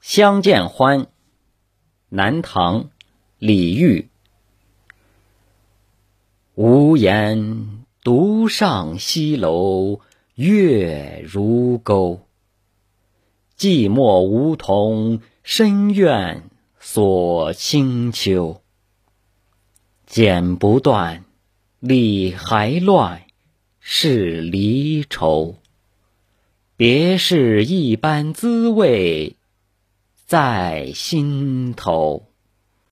相见欢，南唐，李煜。无言独上西楼，月如钩。寂寞梧桐深院锁清秋。剪不断，理还乱，是离愁。别是一般滋味在心头。